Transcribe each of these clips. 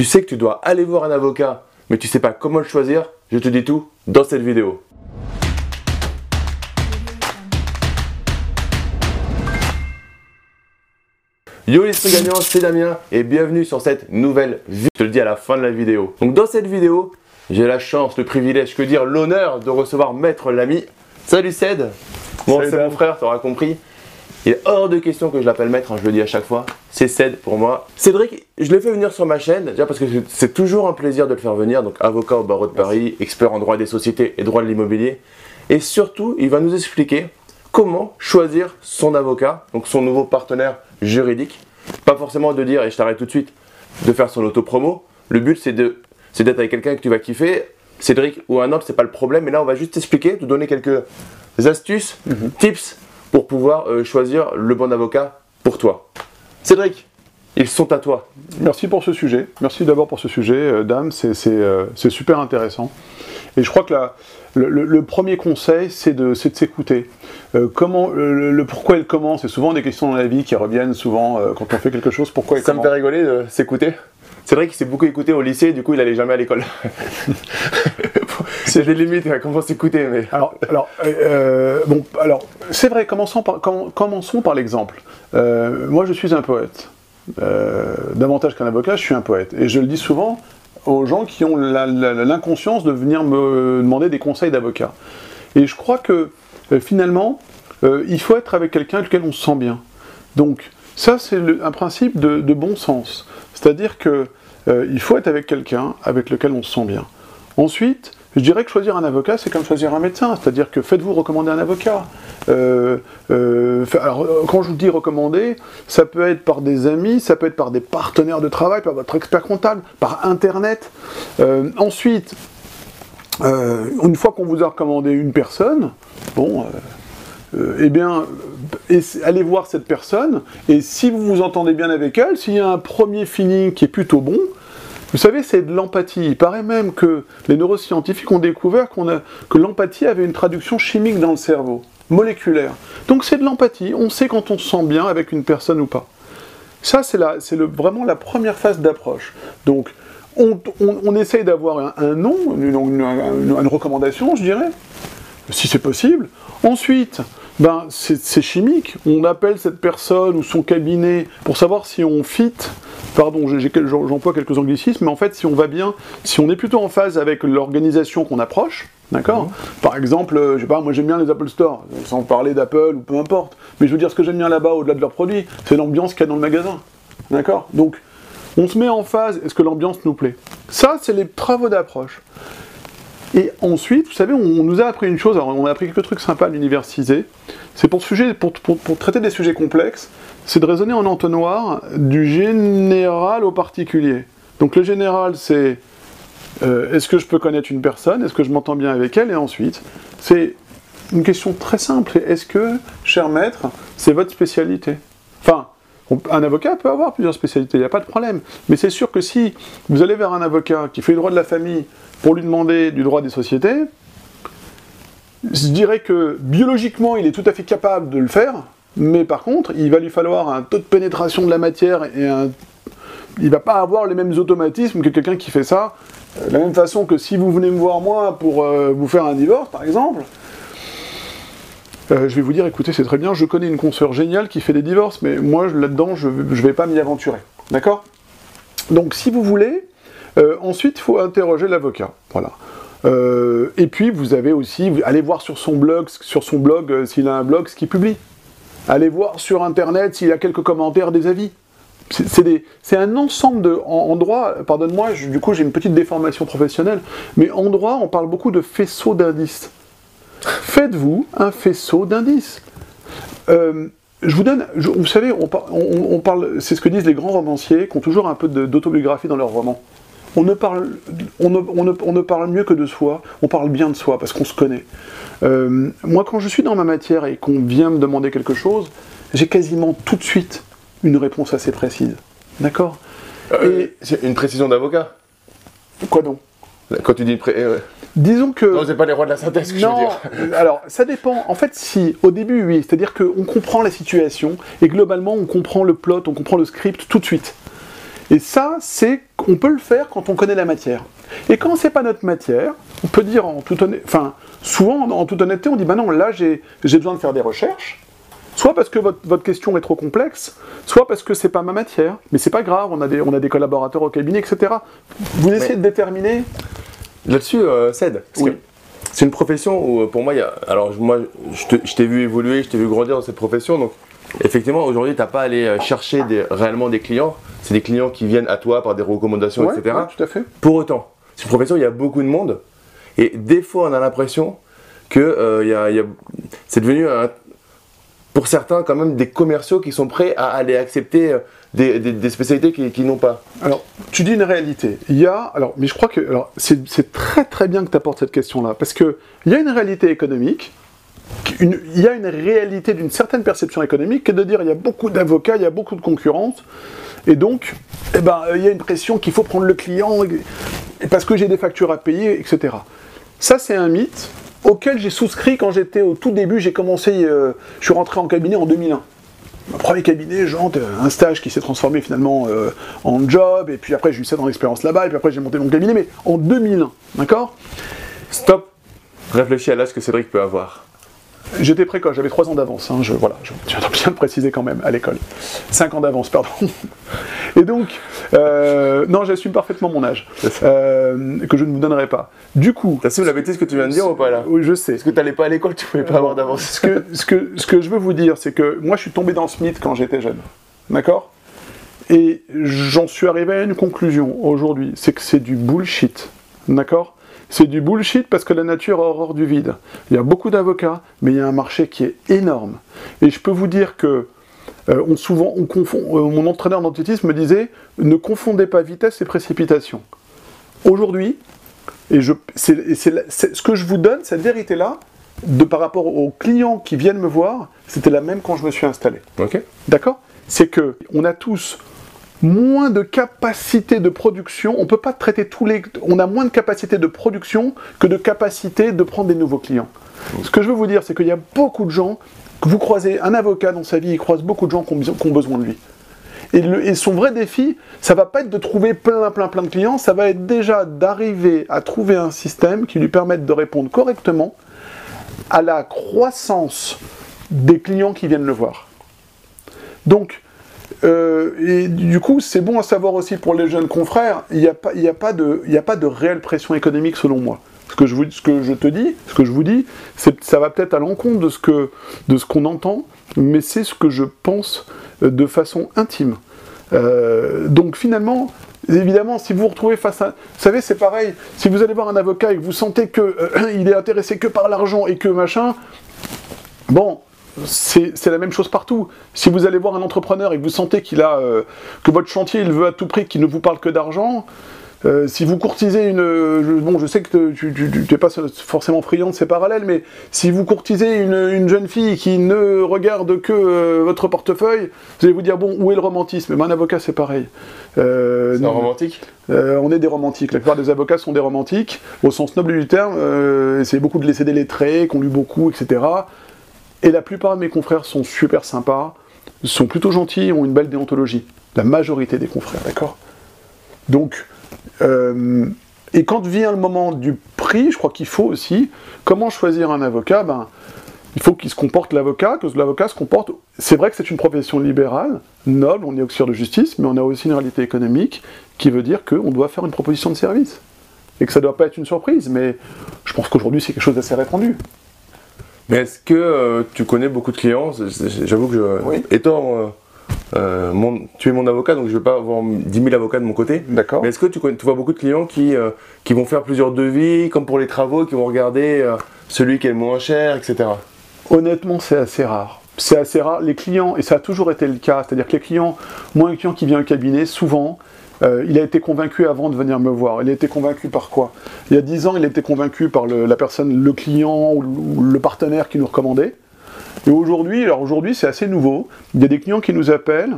Tu sais que tu dois aller voir un avocat, mais tu sais pas comment le choisir Je te dis tout dans cette vidéo. Yo les gagnants, c'est Damien et bienvenue sur cette nouvelle vidéo. Je te le dis à la fin de la vidéo. Donc dans cette vidéo, j'ai la chance, le privilège, que dire l'honneur de recevoir Maître Lamy. Salut Ced Bon, c'est mon frère, t'auras compris. Il est hors de question que je l'appelle maître, hein, je le dis à chaque fois. C'est Ced pour moi. Cédric, je l'ai fait venir sur ma chaîne, déjà parce que c'est toujours un plaisir de le faire venir. Donc, avocat au barreau de Paris, expert en droit des sociétés et droit de l'immobilier. Et surtout, il va nous expliquer comment choisir son avocat, donc son nouveau partenaire juridique. Pas forcément de dire, et je t'arrête tout de suite, de faire son auto-promo. Le but, c'est d'être avec quelqu'un que tu vas kiffer. Cédric ou un autre, c'est pas le problème. Mais là, on va juste t'expliquer, te donner quelques astuces, mhm. tips pour pouvoir euh, choisir le bon avocat pour toi. Cédric, ils sont à toi. Merci pour ce sujet. Merci d'abord pour ce sujet, euh, Dame. Euh, c'est super intéressant. Et je crois que le, premier conseil, c'est de s'écouter. comment, le, pourquoi et le comment, c'est souvent des questions dans la vie qui reviennent souvent quand on fait quelque chose. Pourquoi et Ça me fait rigoler de s'écouter. C'est vrai qu'il s'est beaucoup écouté au lycée, du coup il allait jamais à l'école. c'est des limites à comment s'écouter. Mais... Alors, alors, euh, bon, alors c'est vrai, commençons par, commençons par l'exemple. Euh, moi je suis un poète. Euh, davantage qu'un avocat, je suis un poète. Et je le dis souvent aux gens qui ont l'inconscience de venir me demander des conseils d'avocat. Et je crois que finalement, il faut être avec quelqu'un avec lequel on se sent bien. Donc, ça, c'est un principe de, de, bon sens. C'est-à-dire que euh, il faut être avec quelqu'un avec lequel on se sent bien. Ensuite, je dirais que choisir un avocat, c'est comme choisir un médecin, c'est-à-dire que faites-vous recommander un avocat. Euh, euh, alors, quand je vous dis recommander, ça peut être par des amis, ça peut être par des partenaires de travail, par votre expert comptable, par Internet. ensuite, une fois qu'on vous a recommandé une personne, bon, eh bien, allez voir cette personne, et si vous vous entendez bien avec elle, s'il y a un premier feeling qui est plutôt bon, vous savez, c'est de l'empathie. Il paraît même que les neuroscientifiques ont découvert que l'empathie avait une traduction chimique dans le cerveau, moléculaire. Donc c'est de l'empathie. On sait quand on se sent bien avec une personne ou pas. Ça, c'est vraiment la première phase d'approche. Donc, on, essaye d'avoir un, nom, une, recommandation, je dirais, si c'est possible. Ensuite, ben, c'est chimique. On appelle cette personne ou son cabinet pour savoir si on fit, pardon, j'emploie quelques anglicismes, mais en fait, si on va bien, si on est plutôt en phase avec l'organisation qu'on approche, d'accord mhm. Par exemple, euh, je sais pas, moi j'aime bien les Apple Store, sans parler d'Apple ou peu importe, mais je veux dire, ce que j'aime bien là-bas, au-delà de leurs produits, c'est l'ambiance qu'il y a dans le magasin, d'accord Donc, on se met en phase, est-ce que l'ambiance nous plaît? Ça, c'est les travaux d'approche. Et ensuite, vous savez, on, nous a appris une chose, on a appris quelques trucs sympas à l'université, c'est pour, pour, traiter des sujets complexes, c'est de raisonner en entonnoir du général au particulier. Donc le général, c'est euh, est-ce que je peux connaître une personne, est-ce que je m'entends bien avec elle, et ensuite, c'est une question très simple, est-ce que, cher maître, c'est votre spécialité? Un avocat peut avoir plusieurs spécialités, il n'y a pas de problème. Mais c'est sûr que si vous allez vers un avocat qui fait le droit de la famille pour lui demander du droit des sociétés, je dirais que biologiquement, il est tout à fait capable de le faire, mais par contre, il va lui falloir un taux de pénétration de la matière et un... il va pas avoir les mêmes automatismes que quelqu'un qui fait ça. Euh, de la même façon que si vous venez me voir moi pour euh, vous faire un divorce, par exemple, euh, je vais vous dire, écoutez, c'est très bien, je connais une consoeur géniale qui fait des divorces, mais moi, là-dedans, je ne vais pas m'y aventurer. D'accord? Donc, si vous voulez, ensuite, il faut interroger l'avocat. Voilà. Euh, et puis vous avez aussi, allez voir sur son blog, sur son blog euh, s'il a un blog, ce qu'il publie. Allez voir sur internet s'il a quelques commentaires, des avis. C'est un ensemble de. En, droit, pardonne-moi, du coup j'ai une petite déformation professionnelle, mais en droit on parle beaucoup de faisceau d'indices. Faites-vous un faisceau d'indices. Euh, je vous donne, vous savez, on, on parle, c'est ce que disent les grands romanciers qui ont toujours un peu d'autobiographie dans leurs romans on ne, parle, on, ne, parle mieux que de soi, on parle bien de soi parce qu'on se connaît. Euh, moi, quand je suis dans ma matière et qu'on vient me demander quelque chose, j'ai quasiment tout de suite une réponse assez précise. D'accord? Euh, C'est une précision d'avocat Quoi donc? Quand tu dis pré euh, Disons que. Non, c'est pas les rois de la synthèse que je veux dire. alors, ça dépend. En fait, si, au début, oui. C'est-à-dire qu'on comprend la situation et globalement, on comprend le plot, on comprend le script tout de suite. Et ça, c'est on peut le faire quand on connaît la matière. Et quand c'est pas notre matière, on peut dire en toute honnêteté, enfin, souvent en toute honnêteté, on dit bah non, là j'ai besoin de faire des recherches. Soit parce que votre, question est trop complexe, soit parce que c'est pas ma matière. Mais c'est pas grave, on a des, on a des collaborateurs au cabinet, etc. Vous essayez de déterminer. Là-dessus, euh, Ced. C'est une profession où, pour moi, il y a. Alors, moi, je t'ai vu évoluer, je t'ai vu grandir dans cette profession, donc effectivement, aujourd'hui, tu n'as pas à aller euh, chercher réellement des clients. C'est des clients qui viennent à toi par des recommandations, etc. tout à fait. Pour autant, c'est une profession où il y a beaucoup de monde. Et des fois, on a l'impression que euh, c'est devenu, pour certains, quand même des commerciaux qui sont prêts à aller accepter euh, des, spécialités qu'ils n'ont pas. Alors, tu dis une réalité. Il y a, alors, mais je crois que c'est très très bien que tu apportes cette question-là, parce qu'il y a une réalité économique il y a une réalité d'une certaine perception économique qui est de dire il y a beaucoup d'avocats, il y a beaucoup de concurrence, et donc eh ben, il y a une pression qu'il faut prendre le client parce que j'ai des factures à payer, etc. Ça, c'est un mythe auquel j'ai souscrit quand j'étais au tout début, j'ai commencé, euh, je suis rentré en cabinet en 2001. Mon premier cabinet, genre, un stage qui s'est transformé finalement euh, en job, et puis après j'ai eu 7 ans d'expérience là-bas, et puis après j'ai monté mon cabinet, mais en 2001, d'accord? Stop Réfléchis à l'âge que Cédric peut avoir. J'étais précoce, j'avais 3 ans d'avance, hein, je, voilà, je tiens bien le préciser quand même, à l'école. 5 ans d'avance, pardon. Et donc, euh, non, j'assume parfaitement mon âge, euh, que je ne vous donnerai pas. Du coup... T'assumes la bêtise que tu viens de dire ou pas là? Oui, je sais. Parce que t'allais pas à l'école, tu pouvais pas avoir d'avance. Ce que, ce, que, ce que je veux vous dire, c'est que moi je suis tombé dans ce mythe quand j'étais jeune. D'accord? Et j'en suis arrivé à une conclusion aujourd'hui, c'est que c'est du bullshit. D'accord? C'est du bullshit parce que la nature a horreur du vide. Il y a beaucoup d'avocats, mais il y a un marché qui est énorme. Et je peux vous dire que euh, on, souvent, on confond, euh, mon entraîneur d'athlétisme me disait ne confondez pas vitesse et précipitation. Aujourd'hui, et, je, c'est, ce que je vous donne, cette vérité-là, de, par rapport aux clients qui viennent me voir, c'était la même quand je me suis installé. D'accord? C'est que on a tous moins de capacité de production. On peut pas traiter tous les. On a moins de capacité de production que de capacité de prendre des nouveaux clients. Ce que je veux vous dire, c'est qu'il y a beaucoup de gens. Que vous croisez un avocat dans sa vie, il croise beaucoup de gens qui ont, besoin de lui. Et, son vrai défi, ça va pas être de trouver plein, plein, plein de clients, ça va être déjà d'arriver à trouver un système qui lui permette de répondre correctement à la croissance des clients qui viennent le voir. Donc, euh, et du coup, c'est bon à savoir aussi pour les jeunes confrères, il n'y a, pas, de, réelle pression économique selon moi. Ce que je, vous, ce que je te dis, ce que je vous dis, ça va peut-être à l'encontre de ce qu'on entend, mais c'est ce que je pense euh, de façon intime. Euh, donc finalement, évidemment, si vous vous retrouvez face à... Vous savez, c'est pareil, si vous allez voir un avocat et que vous sentez qu'il est intéressé que par l'argent et que machin, bon, c'est la même chose partout. Si vous allez voir un entrepreneur et que vous sentez qu'il a euh, que votre chantier il veut à tout prix qu'il ne vous parle que d'argent, euh, si vous courtisez une, bon, je sais que tu n'es pas forcément friand de ces parallèles, mais si vous courtisez une, jeune fille qui ne regarde que euh, votre portefeuille, vous allez vous dire bon, où est le romantisme? Mais un avocat, c'est pareil. c'est un romantique? On est des romantiques. La plupart des avocats sont des romantiques, au sens noble du terme. c'est beaucoup de laisser des lettrés, qu'on lit beaucoup, etc. Et la plupart de mes confrères sont super sympas, sont plutôt gentils, ont une belle déontologie. La majorité des confrères, d'accord Donc, euh, et quand vient le moment du prix, je crois qu'il faut aussi, comment choisir un avocat? Ben, il faut qu'il se comporte l'avocat, que l'avocat se comporte. C'est vrai que c'est une profession libérale, noble, on est auxiliaire de justice, mais on a aussi une réalité économique qui veut dire qu'on doit faire une proposition de service. Et que ça ne doit pas être une surprise, mais je pense qu'aujourd'hui c'est quelque chose d'assez répandu. Mais est-ce que euh, tu connais beaucoup de clients? J'avoue que je, étant euh, euh, mon, tu es mon avocat, donc je ne vais pas avoir 10 000 avocats de mon côté. D'accord. Mais est-ce que tu, tu, vois beaucoup de clients qui, qui vont faire plusieurs devis, comme pour les travaux, qui vont regarder celui qui est le moins cher, etc. Honnêtement, c'est assez rare. C'est assez rare. Les clients, et ça a toujours été le cas, c'est-à-dire que les clients, moi un client qui vient au cabinet, souvent, euh, il a été convaincu avant de venir me voir. Il a été convaincu par quoi? Il y a 10 ans, il a été convaincu par la personne, le client ou le partenaire qui nous recommandait. Et aujourd'hui, alors aujourd'hui c'est assez nouveau, il y a des clients qui nous appellent,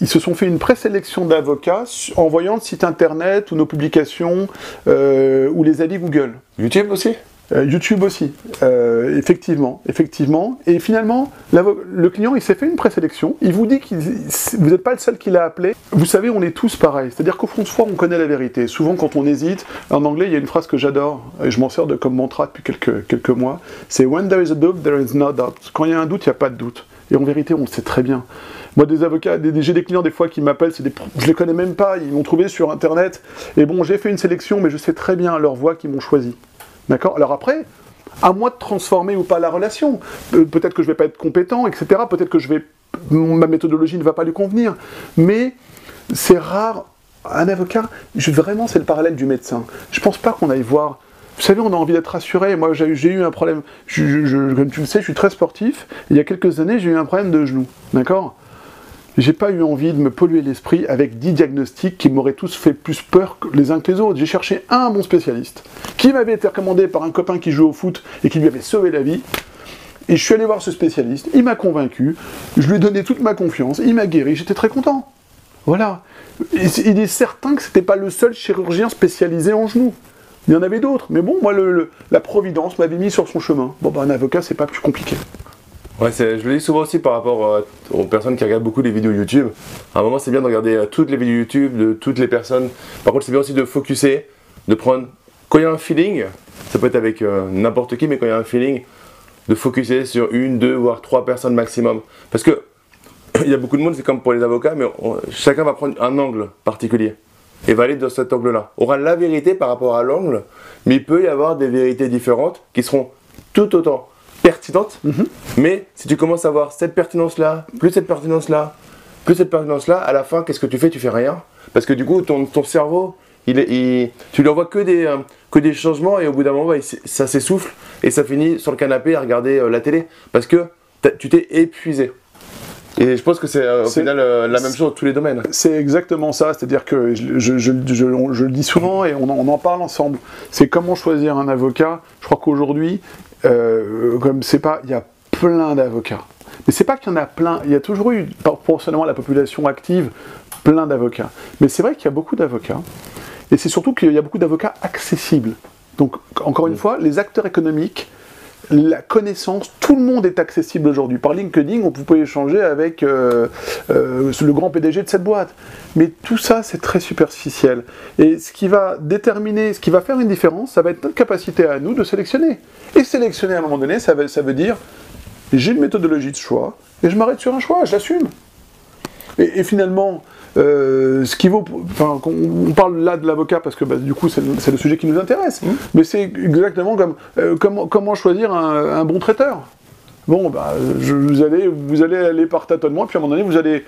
ils se sont fait une présélection d'avocats en voyant le site internet ou nos publications euh, ou les avis Google. YouTube aussi? YouTube aussi, euh, effectivement, effectivement. Et finalement, le client, il s'est fait une présélection. Il vous dit que vous n'êtes pas le seul qui l'a appelé. Vous savez, on est tous pareils. C'est-à-dire qu'au fond de soi, on connaît la vérité. Souvent, quand on hésite, en anglais, il y a une phrase que j'adore, et je m'en sers de, comme mantra depuis quelques, quelques mois. C'est When there is a doubt, there is no doubt. Quand il y a un doute, il n'y a pas de doute. Et en vérité, on le sait très bien. Moi, des avocats, j'ai des clients des fois qui m'appellent, c'est des, je les connais même pas, ils m'ont trouvé sur internet. Et bon, j'ai fait une sélection, mais je sais très bien leur voix qui m'ont choisi. D'accord Alors après, à moi de transformer ou pas la relation. Peut-être que je vais pas être compétent, etc. Peut-être que je vais, ma méthodologie ne va pas lui convenir. Mais c'est rare. Un avocat, vraiment, c'est le parallèle du médecin. Je pense pas qu'on aille voir. Vous savez, on a envie d'être rassuré. Moi, j'ai eu un problème. comme tu le sais, je suis très sportif. Il y a quelques années, j'ai eu un problème de genou. D'accord? J'ai pas eu envie de me polluer l'esprit avec 10 diagnostics qui m'auraient tous fait plus peur les uns que les autres. J'ai cherché un bon spécialiste qui m'avait été recommandé par un copain qui joue au foot et qui lui avait sauvé la vie. Et je suis allé voir ce spécialiste, il m'a convaincu, je lui ai donné toute ma confiance, il m'a guéri, j'étais très content. Voilà. il est certain que c'était pas le seul chirurgien spécialisé en genoux. Il y en avait d'autres, mais bon, moi, la Providence m'avait mis sur son chemin. Bon, bah, un avocat, c'est pas plus compliqué. Je le dis souvent aussi par rapport euh, aux personnes qui regardent beaucoup les vidéos YouTube. À un moment, c'est bien de regarder euh, toutes les vidéos YouTube de toutes les personnes. Par contre, c'est bien aussi de focuser, de prendre. Quand il y a un feeling, ça peut être avec euh, n'importe qui, mais quand il y a un feeling, de focuser sur une, deux, voire trois personnes maximum. Parce que il y a beaucoup de monde, c'est comme pour les avocats, mais chacun va prendre un angle particulier et va aller dans cet angle-là. Aura la vérité par rapport à l'angle, mais il peut y avoir des vérités différentes qui seront tout autant pertinente, mhm. mais si tu commences à voir cette pertinence-là, plus cette pertinence-là, plus cette pertinence-là, à la fin, qu'est-ce que tu fais? Tu fais rien. Parce que du coup, ton, ton cerveau, il, il, tu lui envoies que des, euh, que des changements et au bout d'un moment, ça s'essouffle et ça finit sur le canapé à regarder euh, la télé. Parce que tu t'es épuisé. Et je pense que c'est euh, au final la même chose dans tous les domaines. C'est exactement ça, c'est-à-dire que je, je, je, je, le dis souvent et on en, on en parle ensemble. C'est comment choisir un avocat. Je crois qu'aujourd'hui, euh, comme c'est pas, il y a plein d'avocats. Mais c'est pas qu'il y en a plein, il y a toujours eu, proportionnellement à la population active, plein d'avocats. Mais c'est vrai qu'il y a beaucoup d'avocats, et c'est surtout qu'il y a beaucoup d'avocats accessibles. Donc, encore une fois, les acteurs économiques, la connaissance, tout le monde est accessible aujourd'hui. Par LinkedIn, on peut échanger avec euh, euh, le grand PDG de cette boîte. Mais tout ça, c'est très superficiel. Et ce qui va déterminer, ce qui va faire une différence, ça va être notre capacité à nous de sélectionner. Et sélectionner à un moment donné, ça veut, ça veut dire j'ai une méthodologie de choix et je m'arrête sur un choix, je l'assume. Et, finalement, euh, ce qui vaut, enfin, on parle là de l'avocat parce que bah, du coup c'est le, sujet qui nous intéresse, mmh. mais c'est exactement comme euh, comment, comment, choisir un, bon traiteur. Bon, bah, je, vous, allez, vous allez aller par tâtonnement, puis à un moment donné, vous allez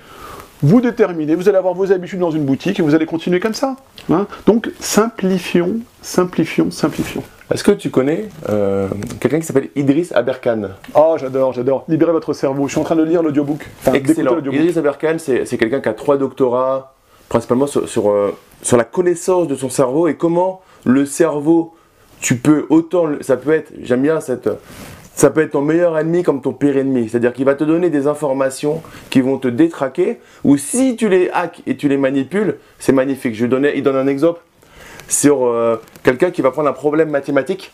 vous déterminer, vous allez avoir vos habitudes dans une boutique et vous allez continuer comme ça. Hein. Donc simplifions, simplifions, simplifions. Est-ce que tu connais euh, quelqu'un qui s'appelle Idriss Aberkan? Oh, j'adore, j'adore. Libérez votre cerveau. Je suis en train de lire l'audiobook. Excellent. Idriss Aberkan, c'est quelqu'un qui a trois doctorats, principalement sur, sur, euh, sur, la connaissance de son cerveau et comment le cerveau, tu peux autant, ça peut être, j'aime bien cette, ça peut être ton meilleur ennemi comme ton pire ennemi. C'est-à-dire qu'il va te donner des informations qui vont te détraquer, ou si tu les hacks et tu les manipules, c'est magnifique. Je donnais, il donne un exemple sur euh, quelqu'un qui va prendre un problème mathématique.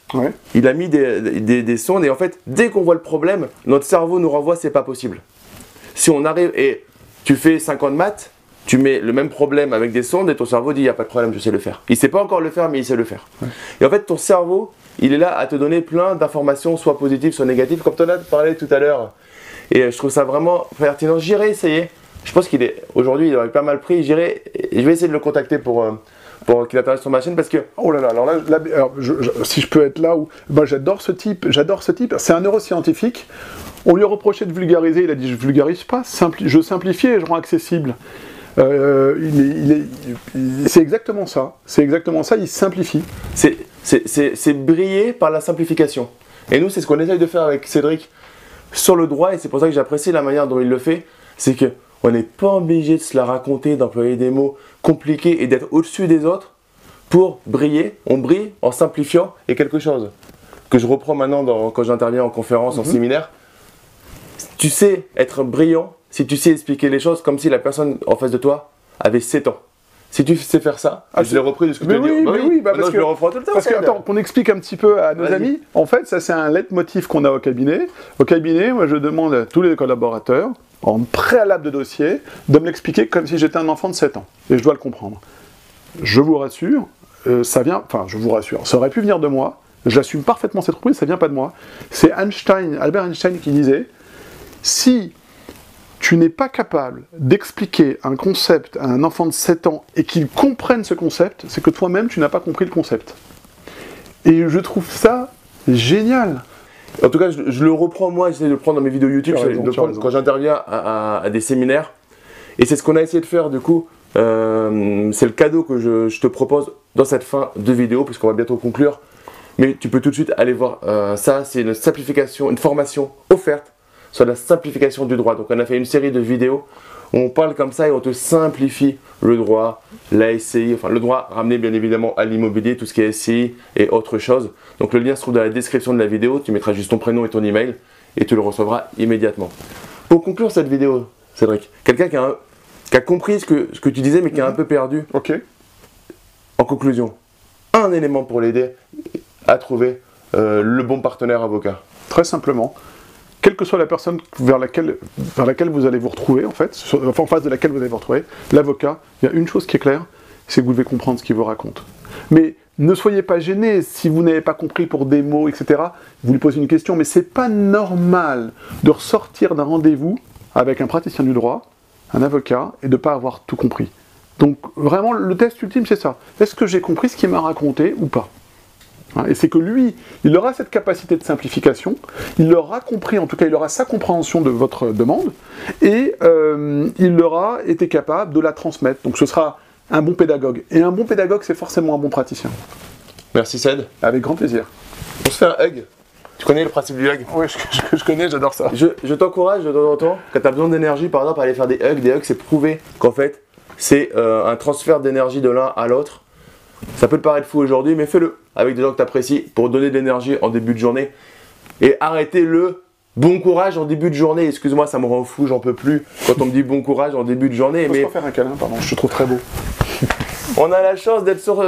Il a mis des, sondes et en fait, dès qu'on voit le problème, notre cerveau nous renvoie c'est pas possible. Si on arrive et tu fais 50 maths, tu mets le même problème avec des sondes et ton cerveau dit il n'y a pas de problème, je sais le faire. Il sait pas encore le faire, mais il sait le faire. Et en fait, ton cerveau, il est là à te donner plein d'informations, soit positives, soit négatives, comme tu en as parlé tout à l'heure. Et je trouve ça vraiment pertinent. J'irai essayer. Je pense qu'il est aujourd'hui, il aurait pas mal pris. J'irai, je vais essayer de le contacter pour. Euh, pour qu'il apparaisse sur ma chaîne parce que oh là là alors là, si je peux être là où moi j'adore ce type j'adore ce type. C'est un neuroscientifique. On lui a reproché de vulgariser. Il a dit je vulgarise pas je simplifie et je rends accessible. Euh, c'est exactement ça. C'est exactement ça il simplifie. C'est briller par la simplification. Et nous c'est ce qu'on essaye de faire avec Cédric sur le droit et c'est pour ça que j'apprécie la manière dont il le fait. C'est que on n'est pas obligé de se la raconter, d'employer des mots compliqués et d'être au-dessus des autres pour briller. On brille en simplifiant et quelque chose que je reprends maintenant quand j'interviens en conférence, en mhm. séminaire. Tu sais être brillant si tu sais expliquer les choses comme si la personne en face de toi avait 7 ans. si tu sais faire ça, Ah, je l'ai repris de ce que mais tu as dit. oui, mais oui, bah, parce je que- le reprends tout le temps. Parce que, attends, qu'on explique un petit peu à nos amis, en fait, ça c'est un leitmotiv qu'on a au cabinet. Au cabinet, moi je demande à tous les collaborateurs, en préalable de dossier, de me l'expliquer comme si j'étais un enfant de 7 ans. Et je dois le comprendre. Je vous rassure, euh, ça vient, enfin je vous rassure, ça aurait pu venir de moi, j'assume parfaitement cette reprise, ça vient pas de moi. C'est Einstein, Albert Einstein qui disait, si tu n'es pas capable d'expliquer un concept à un enfant de 7 ans et qu'il comprenne ce concept, c'est que toi-même, tu n'as pas compris le concept. Et je trouve ça génial. En tout cas, je, je le reprends moi, j'essaie de le prendre dans mes vidéos YouTube, raison, de prendre quand j'interviens à, à- à des séminaires. Et c'est ce qu'on a essayé de faire du coup. euh, c'est le cadeau que je, je te propose dans cette fin de vidéo, puisqu'on va bientôt conclure. Mais tu peux tout de suite aller voir euh, ça. C'est une simplification, une formation offerte sur la simplification du droit. Donc on a fait une série de vidéos on parle comme ça et on te simplifie le droit, la SCI, enfin le droit ramené bien évidemment à l'immobilier, tout ce qui est SCI et autre chose. Donc le lien se trouve dans la description de la vidéo, tu mettras juste ton prénom et ton email et tu le recevras immédiatement. Pour conclure cette vidéo, Cédric, quelqu'un qui a, un- qui a compris ce que, ce que tu disais mais qui a un peu perdu, Ok. en conclusion, un élément pour l'aider à trouver euh, le bon partenaire avocat. Très simplement, quelle que soit la personne vers laquelle, vous allez vous retrouver, en fait, enfin, en face de laquelle vous allez vous retrouver, l'avocat, il y a une chose qui est claire, c'est que vous devez comprendre ce qu'il vous raconte. Mais ne soyez pas gêné si vous n'avez pas compris pour des mots, etc. Vous lui posez une question, mais c'est pas normal de ressortir d'un rendez-vous avec un praticien du droit, un avocat, et de ne pas avoir tout compris. Donc vraiment, le test ultime, c'est ça. Est-ce que j'ai compris ce qu'il m'a raconté ou pas? Et c'est que lui, il aura cette capacité de simplification, il aura compris, en tout cas, il aura sa compréhension de votre demande, et euh, il aura été capable de la transmettre. Donc ce sera un bon pédagogue. Et un bon pédagogue, c'est forcément un bon praticien. Merci Ced. Avec grand plaisir. On se fait un hug. Tu connais le principe du hug? Ouais, je, je- je connais, j'adore ça. Je, je t'encourage de temps en temps, quand tu as besoin d'énergie, par exemple, à aller faire des hugs. Des hugs, c'est prouvé qu'en fait, c'est euh, un transfert d'énergie de l'un à l'autre. Ça peut te paraître fou aujourd'hui, mais fais-le avec des gens que tu apprécies pour donner de l'énergie en début de journée. Et arrêtez le bon courage en début de journée. Excuse-moi, ça me rend fou, j'en peux plus quand on me dit bon courage en début de journée. Se Mais refaire un câlin, pardon, je te trouve très beau. on a la chance d'être sur.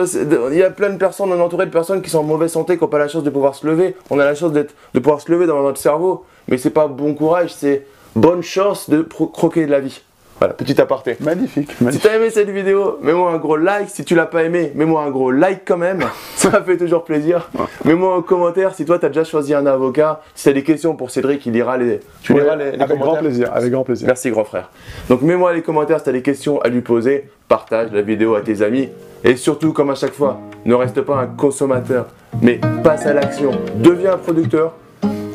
Il y a plein de personnes, on est entouré de personnes qui sont en mauvaise santé, qui n'ont pas la chance de pouvoir se lever. On a la chance d'être, de pouvoir se lever dans notre cerveau. Mais c'est pas bon courage, c'est bonne chance de croquer de la vie. Voilà, petit aparté. Magnifique, Si magnifique. t'as aimé cette vidéo, mets-moi un gros like. Si tu l'as pas aimé, mets-moi un gros like quand même. Ça fait toujours plaisir. Mets-moi un commentaire si toi t'as déjà choisi un avocat. Si t'as des questions pour Cédric, il lira les. Tu liras les, les avec grand plaisir, avec grand plaisir. Merci grand frère. Donc mets-moi les commentaires si tu as des questions à lui poser, partage la vidéo à tes amis et surtout comme à chaque fois, ne reste pas un consommateur, mais passe à l'action, deviens un producteur,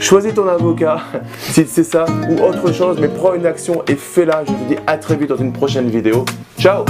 choisis ton avocat si c'est ça ou autre chose, mais prends une action et fais-la. Je te dis à très vite dans une prochaine vidéo. Ciao